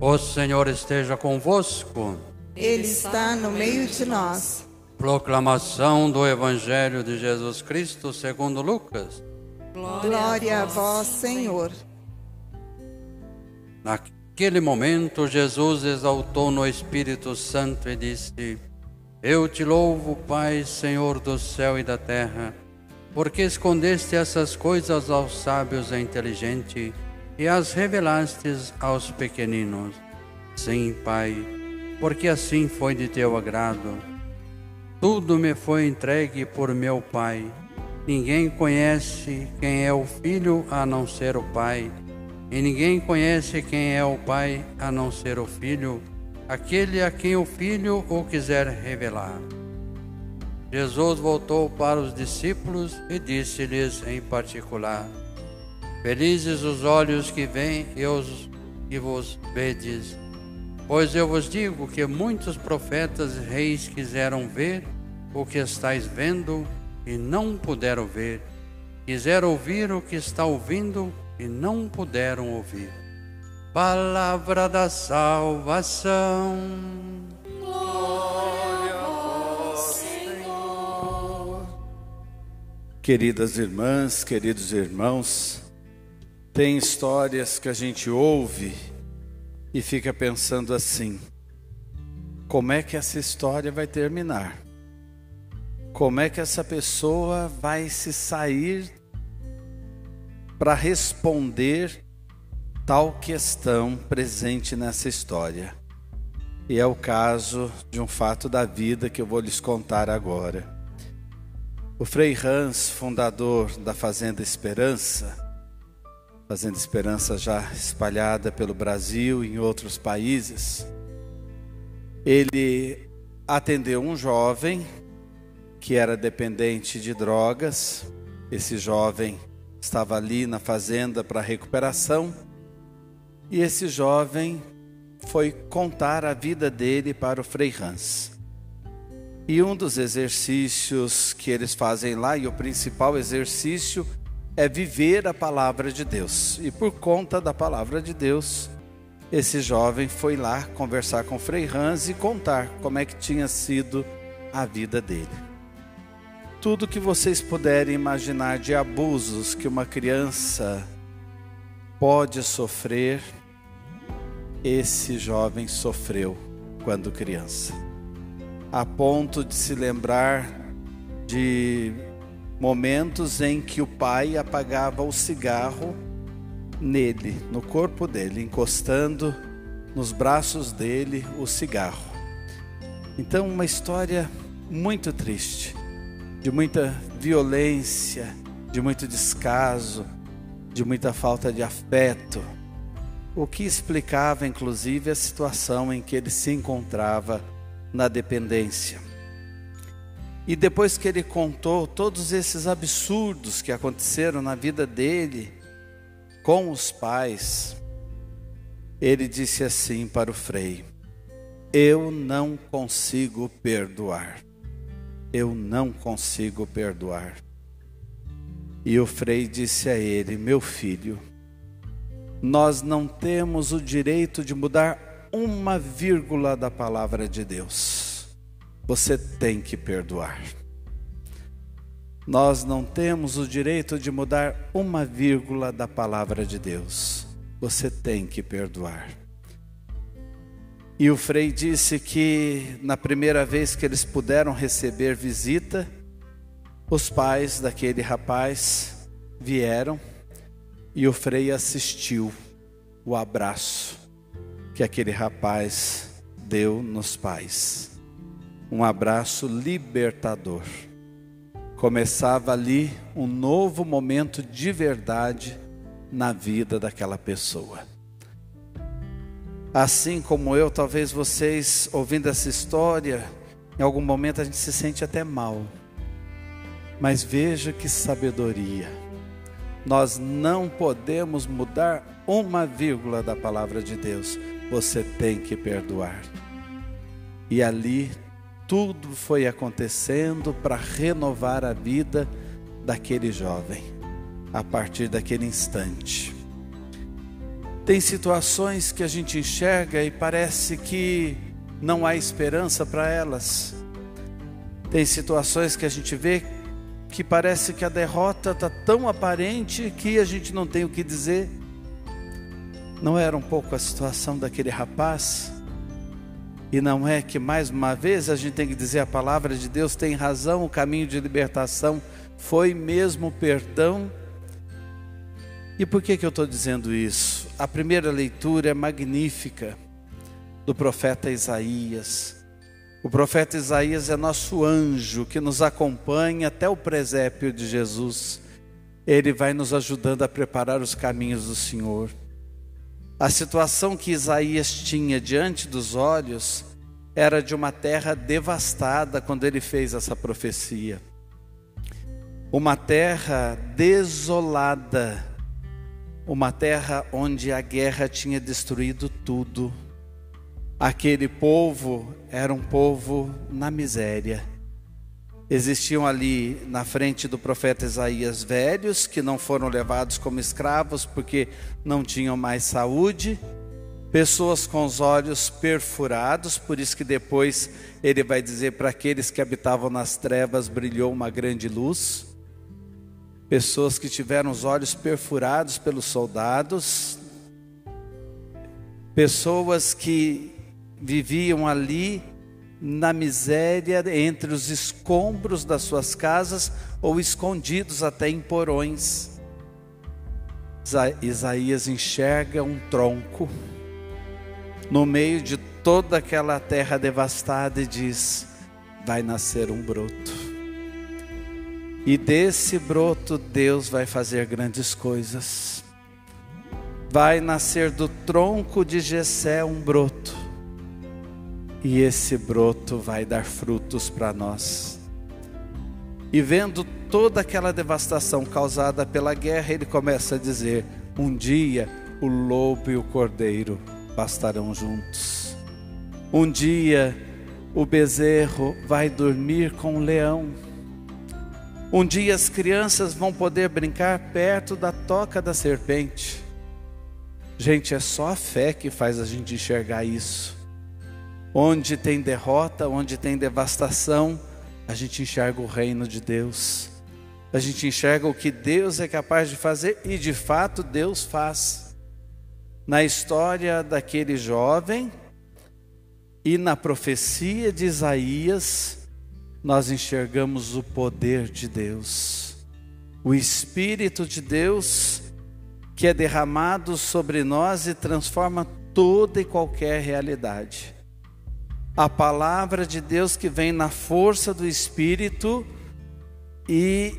O Senhor esteja convosco. Ele está no meio de nós. Proclamação do Evangelho de Jesus Cristo segundo Lucas. Glória a vós, Senhor. Naquele momento, Jesus exaltou no Espírito Santo e disse: Eu te louvo, Pai, Senhor do céu e da terra, porque escondeste essas coisas aos sábios e inteligentes e as revelastes aos pequeninos. Sim, Pai, porque assim foi de teu agrado. Tudo me foi entregue por meu Pai. Ninguém conhece quem é o Filho a não ser o Pai, e ninguém conhece quem é o Pai a não ser o Filho, aquele a quem o Filho o quiser revelar. Jesus voltou para os discípulos e disse-lhes em particular: Felizes os olhos que veem e os que vos vedes. Pois eu vos digo que muitos profetas e reis quiseram ver o que estáis vendo e não puderam ver. Quiseram ouvir o que está ouvindo e não puderam ouvir. Palavra da salvação. Glória a vós, Senhor. Queridas irmãs, queridos irmãos, tem histórias que a gente ouve e fica pensando assim: como é que essa história vai terminar? Como é que essa pessoa vai se sair para responder tal questão presente nessa história? E é o caso de um fato da vida que eu vou lhes contar agora. O Frei Hans, fundador da Fazenda Esperança, Fazenda Esperança já espalhada pelo Brasil e em outros países. Ele atendeu um jovem que era dependente de drogas. Esse jovem estava ali na fazenda para recuperação. E esse jovem foi contar a vida dele para o Frei Hans. E um dos exercícios que eles fazem lá, e o principal exercício, é viver a palavra de Deus. E por conta da palavra de Deus, esse jovem foi lá conversar com Frei Hans e contar como é que tinha sido a vida dele. Tudo que vocês puderem imaginar de abusos que uma criança pode sofrer, esse jovem sofreu quando criança, a ponto de se lembrar de momentos em que o pai apagava o cigarro nele, no corpo dele, encostando nos braços dele o cigarro. Então, uma história muito triste, de muita violência, de muito descaso, de muita falta de afeto, o que explicava inclusive a situação em que ele se encontrava na dependência. E depois que ele contou todos esses absurdos que aconteceram na vida dele com os pais, ele disse assim para o Frei: Eu não consigo perdoar. Eu não consigo perdoar. E o Frei disse a ele: Meu filho, nós não temos o direito de mudar uma vírgula da palavra de Deus você tem que perdoar. Nós não temos o direito de mudar uma vírgula da palavra de Deus. Você tem que perdoar. E o Frei disse que na primeira vez que eles puderam receber visita, os pais daquele rapaz vieram e o Frei assistiu o abraço que aquele rapaz deu nos pais um abraço libertador. Começava ali um novo momento de verdade na vida daquela pessoa. Assim como eu, talvez vocês ouvindo essa história, em algum momento a gente se sente até mal. Mas veja que sabedoria. Nós não podemos mudar uma vírgula da palavra de Deus. Você tem que perdoar. E ali tudo foi acontecendo para renovar a vida daquele jovem, a partir daquele instante. Tem situações que a gente enxerga e parece que não há esperança para elas. Tem situações que a gente vê que parece que a derrota está tão aparente que a gente não tem o que dizer. Não era um pouco a situação daquele rapaz? E não é que mais uma vez a gente tem que dizer a palavra de Deus tem razão, o caminho de libertação foi mesmo perdão. E por que, que eu estou dizendo isso? A primeira leitura é magnífica do profeta Isaías. O profeta Isaías é nosso anjo que nos acompanha até o presépio de Jesus. Ele vai nos ajudando a preparar os caminhos do Senhor. A situação que Isaías tinha diante dos olhos era de uma terra devastada quando ele fez essa profecia. Uma terra desolada, uma terra onde a guerra tinha destruído tudo. Aquele povo era um povo na miséria Existiam ali na frente do profeta Isaías velhos que não foram levados como escravos porque não tinham mais saúde, pessoas com os olhos perfurados, por isso que depois ele vai dizer para aqueles que habitavam nas trevas brilhou uma grande luz. Pessoas que tiveram os olhos perfurados pelos soldados, pessoas que viviam ali na miséria entre os escombros das suas casas ou escondidos até em porões. Isaías enxerga um tronco no meio de toda aquela terra devastada e diz: vai nascer um broto. E desse broto Deus vai fazer grandes coisas. Vai nascer do tronco de Jessé um broto e esse broto vai dar frutos para nós. E vendo toda aquela devastação causada pela guerra, ele começa a dizer: Um dia o lobo e o cordeiro pastarão juntos. Um dia o bezerro vai dormir com o leão. Um dia as crianças vão poder brincar perto da toca da serpente. Gente, é só a fé que faz a gente enxergar isso. Onde tem derrota, onde tem devastação, a gente enxerga o reino de Deus. A gente enxerga o que Deus é capaz de fazer e de fato Deus faz. Na história daquele jovem e na profecia de Isaías, nós enxergamos o poder de Deus. O Espírito de Deus que é derramado sobre nós e transforma toda e qualquer realidade a palavra de Deus que vem na força do Espírito e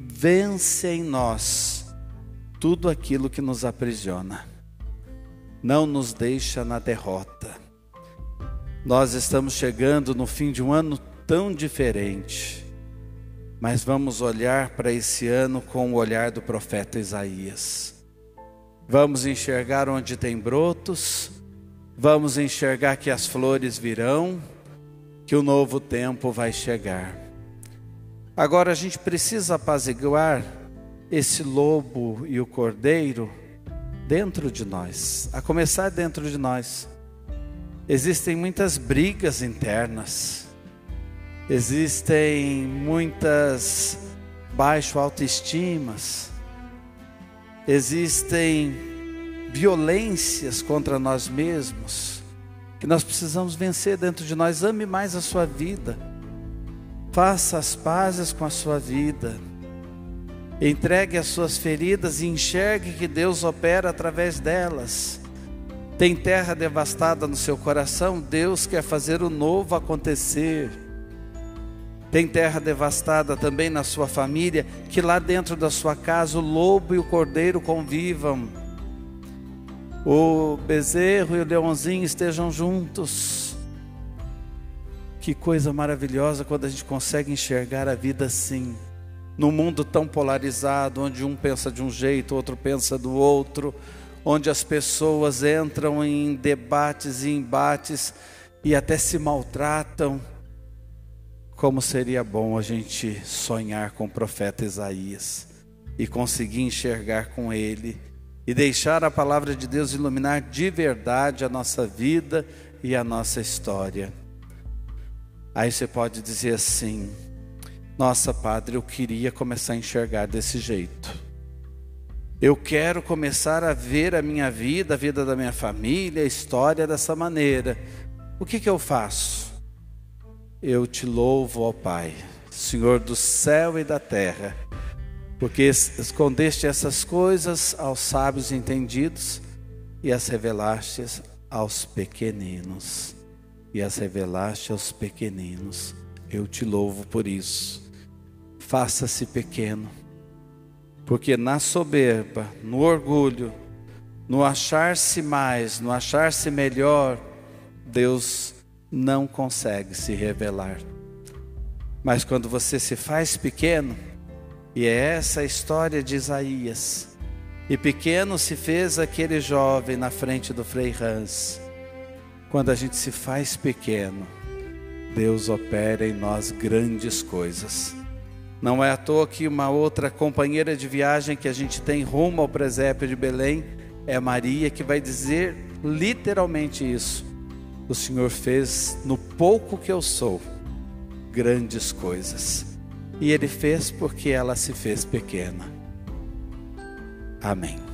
vence em nós tudo aquilo que nos aprisiona, não nos deixa na derrota. Nós estamos chegando no fim de um ano tão diferente, mas vamos olhar para esse ano com o olhar do profeta Isaías. Vamos enxergar onde tem brotos, vamos enxergar que as flores virão, que o novo tempo vai chegar. Agora a gente precisa apaziguar esse lobo e o cordeiro dentro de nós, a começar dentro de nós. Existem muitas brigas internas, existem muitas baixo autoestimas, existem violências contra nós mesmos, que nós precisamos vencer dentro de nós. Ame mais a sua vida, faça as pazes com a sua vida, entregue as suas feridas e enxergue que Deus opera através delas. Tem terra devastada no seu coração, Deus quer fazer o novo acontecer. Tem terra devastada também na sua família, que lá dentro da sua casa o lobo e o cordeiro convivam o bezerro e o leãozinho estejam juntos. Que coisa maravilhosa quando a gente consegue enxergar a vida assim. Num mundo tão polarizado, onde um pensa de um jeito, outro pensa do outro, onde as pessoas entram em debates e embates e até se maltratam. Como seria bom a gente sonhar com o profeta Isaías e conseguir enxergar com ele e deixar a palavra de Deus iluminar de verdade a nossa vida e a nossa história. Aí você pode dizer assim: Nossa, Padre, eu queria começar a enxergar desse jeito. Eu quero começar a ver a minha vida, a vida da minha família, a história dessa maneira. O que, que eu faço? Eu te louvo, ó Pai, Senhor do céu e da terra, porque escondeste essas coisas aos sábios entendidos e as revelaste aos pequeninos e as revelaste aos pequeninos. Eu te louvo por isso. Faça-se pequeno, porque na soberba, no orgulho, no achar-se mais, no achar-se melhor, Deus não consegue se revelar. Mas quando você se faz pequeno, e é essa a história de Isaías, e pequeno se fez aquele jovem na frente do Frei Hans, quando a gente se faz pequeno, Deus opera em nós grandes coisas. Não é à toa que uma outra companheira de viagem que a gente tem rumo ao presépio de Belém é Maria, que vai dizer literalmente isso. O Senhor fez no pouco que eu sou grandes coisas. E Ele fez porque ela se fez pequena. Amém.